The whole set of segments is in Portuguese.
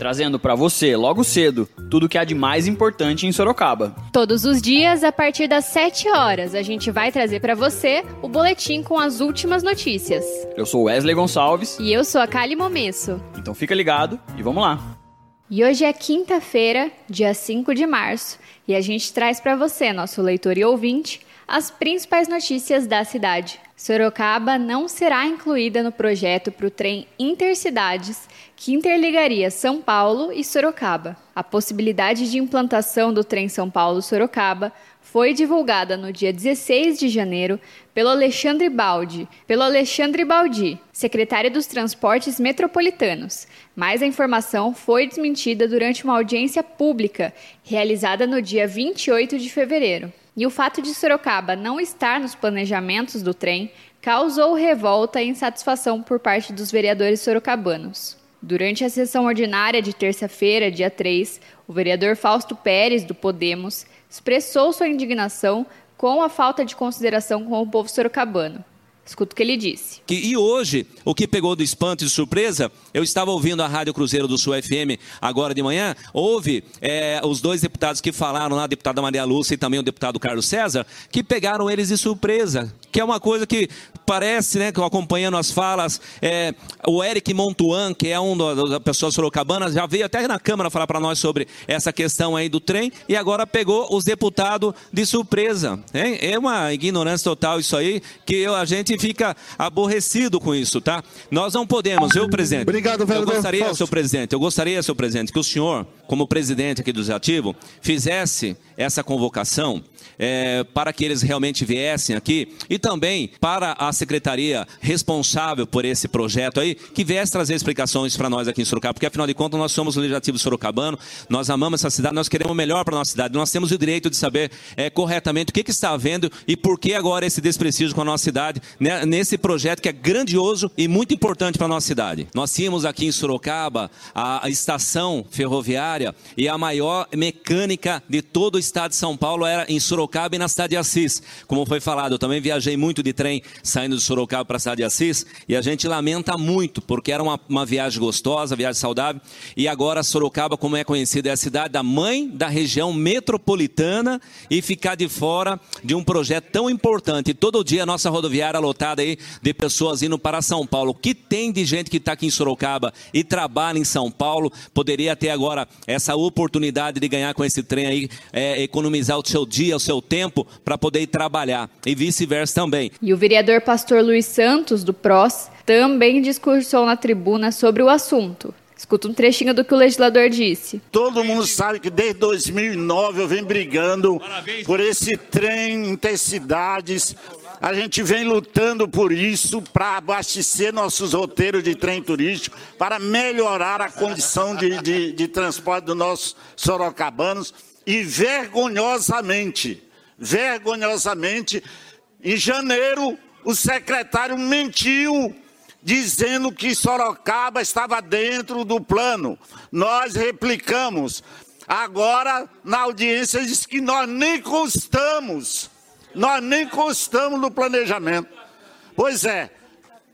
trazendo para você, logo cedo, tudo o que há de mais importante em Sorocaba. Todos os dias, a partir das 7 horas, a gente vai trazer para você o boletim com as últimas notícias. Eu sou Wesley Gonçalves. E eu sou a Kali Momesso. Então fica ligado e vamos lá. E hoje é quinta-feira, dia 5 de março, e a gente traz para você, nosso leitor e ouvinte, as principais notícias da cidade. Sorocaba não será incluída no projeto para o trem Intercidades, que interligaria São Paulo e Sorocaba. A possibilidade de implantação do trem São Paulo-Sorocaba foi divulgada no dia 16 de janeiro pelo Alexandre Baldi, pelo Alexandre Baldi, secretário dos Transportes Metropolitanos. Mas a informação foi desmentida durante uma audiência pública realizada no dia 28 de fevereiro. E o fato de Sorocaba não estar nos planejamentos do trem causou revolta e insatisfação por parte dos vereadores sorocabanos. Durante a sessão ordinária de terça-feira, dia 3, o vereador Fausto Pérez, do Podemos, expressou sua indignação com a falta de consideração com o povo sorocabano. Escuta o que ele disse. E hoje, o que pegou do espanto e de surpresa, eu estava ouvindo a Rádio Cruzeiro do Sul FM agora de manhã, houve é, os dois deputados que falaram lá, a deputada Maria Lúcia e também o deputado Carlos César, que pegaram eles de surpresa, que é uma coisa que parece, né, que acompanhando as falas, é, o Eric Montuan, que é um das pessoas sorocabanas, já veio até na Câmara falar para nós sobre essa questão aí do trem e agora pegou os deputados de surpresa. Hein? É uma ignorância total isso aí, que eu, a gente fica aborrecido com isso, tá? Nós não podemos, eu, presidente. Obrigado, vereador. Eu gostaria, Fausto. seu presidente, eu gostaria, seu presidente, que o senhor, como presidente aqui do Legislativo, fizesse essa convocação é, para que eles realmente viessem aqui e também para a secretaria responsável por esse projeto aí, que viesse trazer explicações para nós aqui em Sorocaba, porque afinal de contas nós somos o Legislativo Sorocabano, nós amamos essa cidade, nós queremos o melhor para a nossa cidade, nós temos o direito de saber é, corretamente o que, que está havendo e por que agora esse desprestígio com a nossa cidade, né, nesse projeto que é grandioso e muito importante para a nossa cidade. Nós tínhamos aqui em Sorocaba a, a estação ferroviária e a maior mecânica de todo o estado de São Paulo era em Sorocaba e na cidade de Assis. Como foi falado, eu também viajei muito de trem saindo de Sorocaba para a cidade de Assis e a gente lamenta muito, porque era uma, uma viagem gostosa, viagem saudável, e agora Sorocaba, como é conhecida, é a cidade da mãe da região metropolitana e ficar de fora de um projeto tão importante. Todo dia a nossa rodoviária lotada aí de pessoas indo para São Paulo. O que tem de gente que está aqui em Sorocaba e trabalha em São Paulo, poderia ter agora essa oportunidade de ganhar com esse trem aí, é, economizar o seu dia, o seu tempo, para poder ir trabalhar. E vice-versa também. E o vereador pastor Luiz Santos, do PROS, também discursou na tribuna sobre o assunto. Escuta um trechinho do que o legislador disse. Todo mundo sabe que desde 2009 eu venho brigando por esse trem intercidades. A gente vem lutando por isso para abastecer nossos roteiros de trem turístico, para melhorar a condição de, de, de transporte dos nossos sorocabanos. E vergonhosamente, vergonhosamente, em janeiro, o secretário mentiu dizendo que Sorocaba estava dentro do plano. Nós replicamos. Agora, na audiência, diz que nós nem constamos, nós nem constamos no planejamento. Pois é,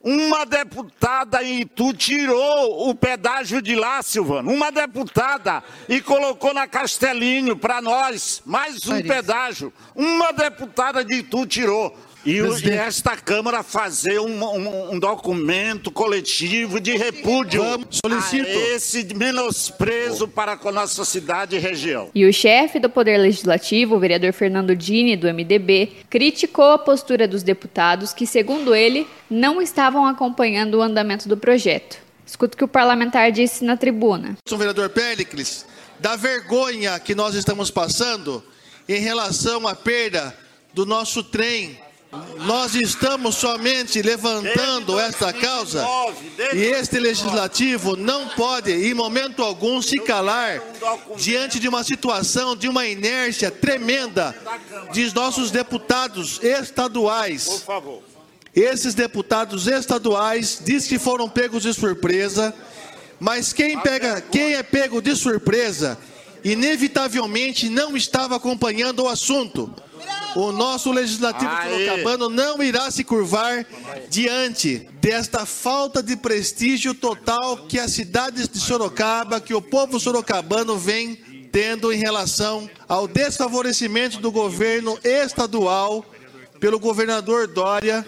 uma deputada em Itu tirou o pedágio de lá, Silvano. Uma deputada e colocou na Castelinho para nós mais um pedágio. Uma deputada de Itu tirou. E, o, e esta Câmara fazer um, um, um documento coletivo de repúdio solicito. a esse menosprezo para com a nossa cidade e região. E o chefe do Poder Legislativo, o vereador Fernando Dini, do MDB, criticou a postura dos deputados que, segundo ele, não estavam acompanhando o andamento do projeto. Escuta o que o parlamentar disse na tribuna. Sou vereador Pericles, da vergonha que nós estamos passando em relação à perda do nosso trem nós estamos somente levantando esta causa e este legislativo não pode, em momento algum, se calar diante de uma situação, de uma inércia tremenda de nossos deputados estaduais. Esses deputados estaduais diz que foram pegos de surpresa, mas quem pega, quem é pego de surpresa, inevitavelmente não estava acompanhando o assunto. O nosso legislativo sorocabano não irá se curvar diante desta falta de prestígio total que a cidade de Sorocaba, que o povo sorocabano vem tendo em relação ao desfavorecimento do governo estadual pelo governador Dória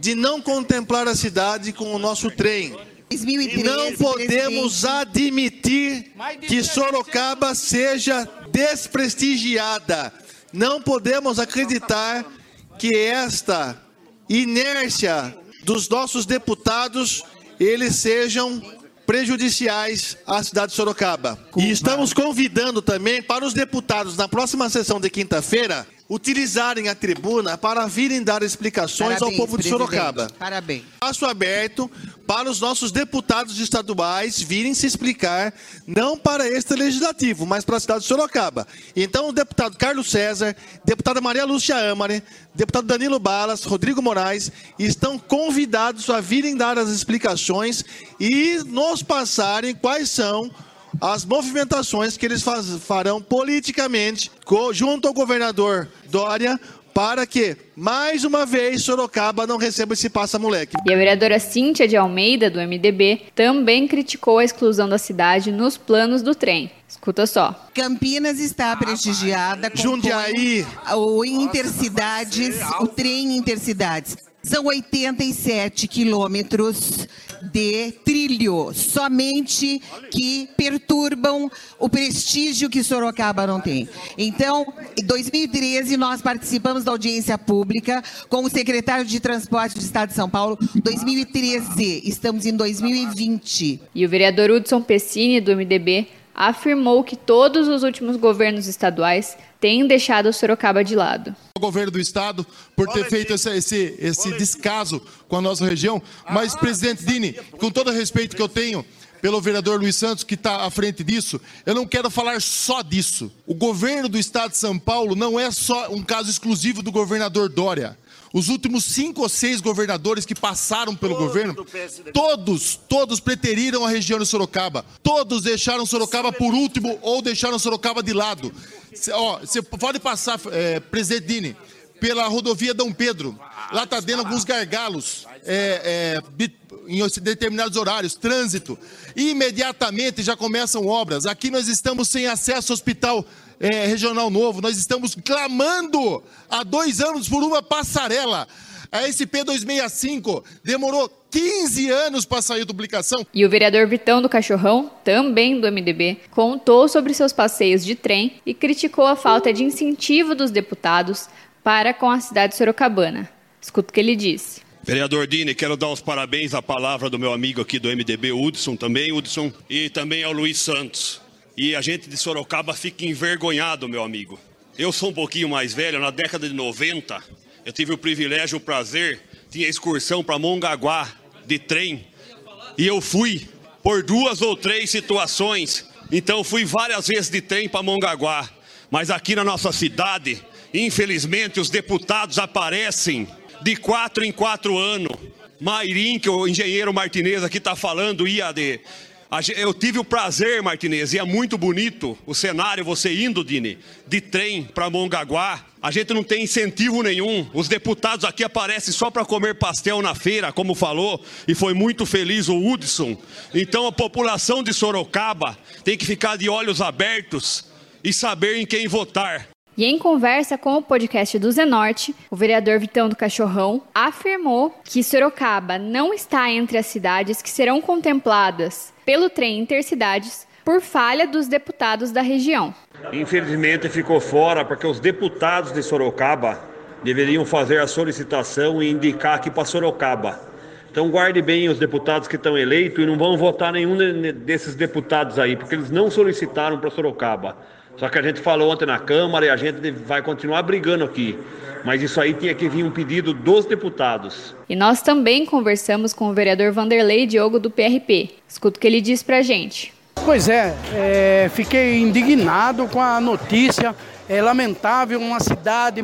de não contemplar a cidade com o nosso trem. 2013, não podemos admitir que Sorocaba seja desprestigiada. Não podemos acreditar que esta inércia dos nossos deputados eles sejam prejudiciais à cidade de Sorocaba. E estamos convidando também para os deputados na próxima sessão de quinta-feira utilizarem a tribuna para virem dar explicações Parabéns, ao povo de Sorocaba. Parabéns. Passo aberto para os nossos deputados estaduais virem se explicar, não para este legislativo, mas para a cidade de Sorocaba. Então, o deputado Carlos César, deputada Maria Lúcia Amare, deputado Danilo Balas, Rodrigo Moraes, estão convidados a virem dar as explicações e nos passarem quais são as movimentações que eles faz, farão politicamente junto ao governador Dória para que, mais uma vez, Sorocaba não receba esse passa-moleque. E a vereadora Cíntia de Almeida, do MDB, também criticou a exclusão da cidade nos planos do trem. Escuta só. Campinas está prestigiada com Jundiaí. o Intercidades, o trem Intercidades. São 87 quilômetros de trilho, somente que perturbam o prestígio que Sorocaba não tem. Então, em 2013, nós participamos da audiência pública com o secretário de Transporte do Estado de São Paulo. 2013, estamos em 2020. E o vereador Hudson Pessini, do MDB, afirmou que todos os últimos governos estaduais têm deixado o Sorocaba de lado. O governo do estado por ter feito esse, esse, esse descaso com a nossa região, mas, presidente Dini, com todo o respeito que eu tenho pelo vereador Luiz Santos, que está à frente disso, eu não quero falar só disso. O governo do estado de São Paulo não é só um caso exclusivo do governador Dória. Os últimos cinco ou seis governadores que passaram pelo Todo governo, todos, todos preteriram a região de Sorocaba. Todos deixaram Sorocaba por último ou deixaram Sorocaba de lado. Ó, você pode passar, é, presidente Dini, pela rodovia Dom Pedro. Lá está dando alguns gargalos é, é, em determinados horários, trânsito. Imediatamente já começam obras. Aqui nós estamos sem acesso ao hospital é, regional novo. Nós estamos clamando há dois anos por uma passarela. A SP 265 demorou 15 anos para sair duplicação. E o vereador Vitão do Cachorrão, também do MDB, contou sobre seus passeios de trem e criticou a falta de incentivo dos deputados para com a cidade sorocabana. Escuta o que ele disse. Vereador Dini, quero dar os parabéns à palavra do meu amigo aqui do MDB, Hudson também, Hudson, e também ao Luiz Santos. E a gente de Sorocaba fica envergonhado, meu amigo. Eu sou um pouquinho mais velho, na década de 90, eu tive o privilégio, o prazer, tinha excursão para Mongaguá de trem. E eu fui por duas ou três situações. Então fui várias vezes de trem para Mongaguá. Mas aqui na nossa cidade, infelizmente, os deputados aparecem de quatro em quatro anos. Mairim, que o engenheiro Martinez aqui está falando, IAD. Eu tive o prazer, Martinez, e é muito bonito o cenário, você indo, Dini, de trem para Mongaguá. A gente não tem incentivo nenhum. Os deputados aqui aparecem só para comer pastel na feira, como falou, e foi muito feliz o Hudson. Então a população de Sorocaba tem que ficar de olhos abertos e saber em quem votar. E em conversa com o podcast do Zenorte, o vereador Vitão do Cachorrão afirmou que Sorocaba não está entre as cidades que serão contempladas pelo trem intercidades por falha dos deputados da região. Infelizmente ficou fora porque os deputados de Sorocaba deveriam fazer a solicitação e indicar aqui para Sorocaba. Então guarde bem os deputados que estão eleitos e não vão votar nenhum desses deputados aí, porque eles não solicitaram para Sorocaba. Só que a gente falou ontem na Câmara e a gente vai continuar brigando aqui. Mas isso aí tinha que vir um pedido dos deputados. E nós também conversamos com o vereador Vanderlei Diogo do PRP. Escuta o que ele diz pra gente. Pois é, é, fiquei indignado com a notícia. É lamentável uma cidade,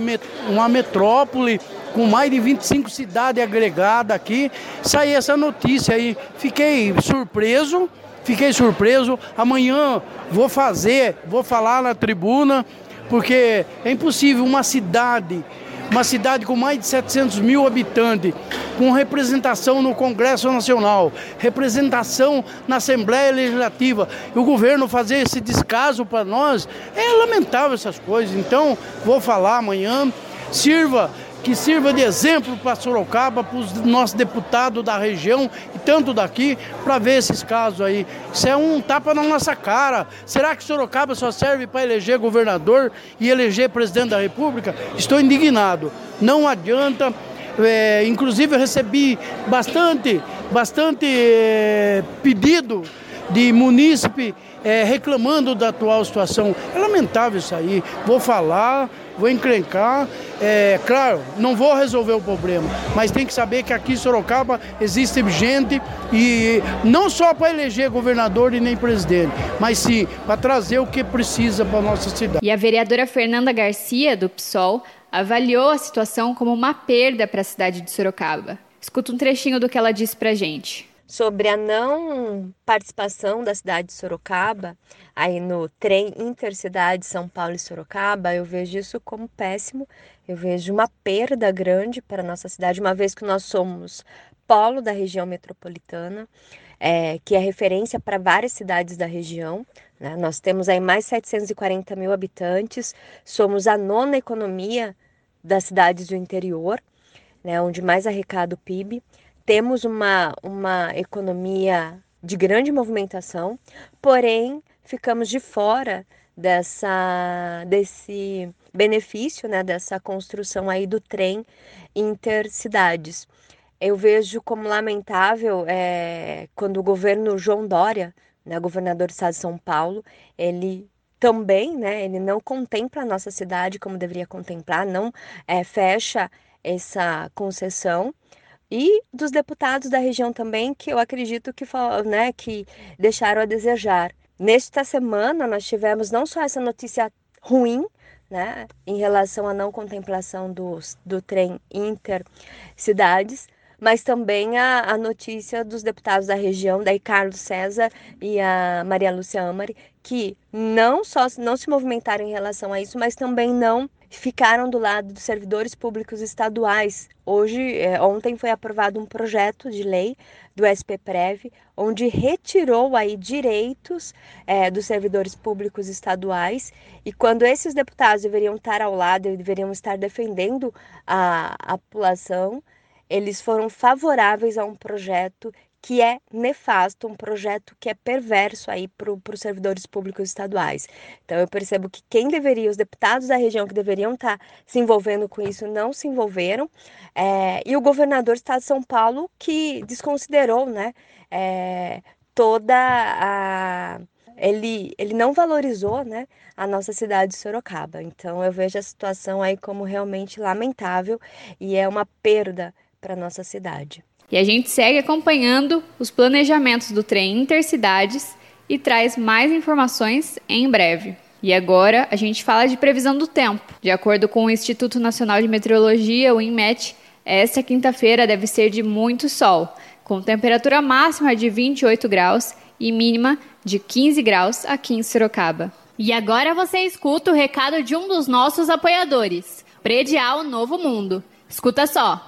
uma metrópole com mais de 25 cidades agregadas aqui, sair essa notícia aí. Fiquei surpreso, fiquei surpreso. Amanhã vou fazer, vou falar na tribuna, porque é impossível uma cidade uma cidade com mais de 700 mil habitantes, com representação no Congresso Nacional, representação na Assembleia Legislativa, e o governo fazer esse descaso para nós, é lamentável essas coisas. Então, vou falar amanhã, sirva que sirva de exemplo para Sorocaba, para os nossos deputados da região e tanto daqui, para ver esses casos aí. Isso é um tapa na nossa cara. Será que Sorocaba só serve para eleger governador e eleger presidente da República? Estou indignado. Não adianta. É, inclusive eu recebi bastante, bastante é, pedido de munícipe é, reclamando da atual situação. É lamentável isso aí. Vou falar, vou encrencar. É, claro, não vou resolver o problema, mas tem que saber que aqui em Sorocaba existe gente e não só para eleger governador e nem presidente, mas sim para trazer o que precisa para nossa cidade. E a vereadora Fernanda Garcia, do PSOL, avaliou a situação como uma perda para a cidade de Sorocaba. Escuta um trechinho do que ela disse para gente sobre a não participação da cidade de Sorocaba aí no trem intercidade São Paulo e Sorocaba, eu vejo isso como péssimo. Eu vejo uma perda grande para a nossa cidade, uma vez que nós somos polo da região metropolitana, é, que é referência para várias cidades da região. Né? Nós temos aí mais 740 mil habitantes, somos a nona economia das cidades do interior, né, onde mais arrecada o PIB temos uma, uma economia de grande movimentação, porém ficamos de fora dessa desse benefício, né, dessa construção aí do trem intercidades. Eu vejo como lamentável é, quando o governo João Dória, né, governador do estado de São Paulo, ele também, né, ele não contempla a nossa cidade como deveria contemplar, não é, fecha essa concessão e dos deputados da região também, que eu acredito que, né, que deixaram a desejar. Nesta semana, nós tivemos não só essa notícia ruim, né, em relação à não contemplação do, do trem intercidades, mas também a, a notícia dos deputados da região, daí Carlos César e a Maria Lúcia Amari, que não só não se movimentaram em relação a isso, mas também não ficaram do lado dos servidores públicos estaduais. Hoje, é, ontem foi aprovado um projeto de lei do SPPrev, onde retirou aí direitos é, dos servidores públicos estaduais e quando esses deputados deveriam estar ao lado, deveriam estar defendendo a, a população, eles foram favoráveis a um projeto que é nefasto, um projeto que é perverso aí para os servidores públicos estaduais. Então eu percebo que quem deveria, os deputados da região que deveriam estar tá se envolvendo com isso, não se envolveram, é, e o governador do estado de São Paulo que desconsiderou, né, é, toda a ele, ele não valorizou né, a nossa cidade de Sorocaba. Então eu vejo a situação aí como realmente lamentável e é uma perda para nossa cidade. E a gente segue acompanhando os planejamentos do trem Intercidades e traz mais informações em breve. E agora a gente fala de previsão do tempo. De acordo com o Instituto Nacional de Meteorologia, o INMET, esta quinta-feira deve ser de muito sol, com temperatura máxima de 28 graus e mínima de 15 graus aqui em Sorocaba. E agora você escuta o recado de um dos nossos apoiadores, Predial Novo Mundo. Escuta só.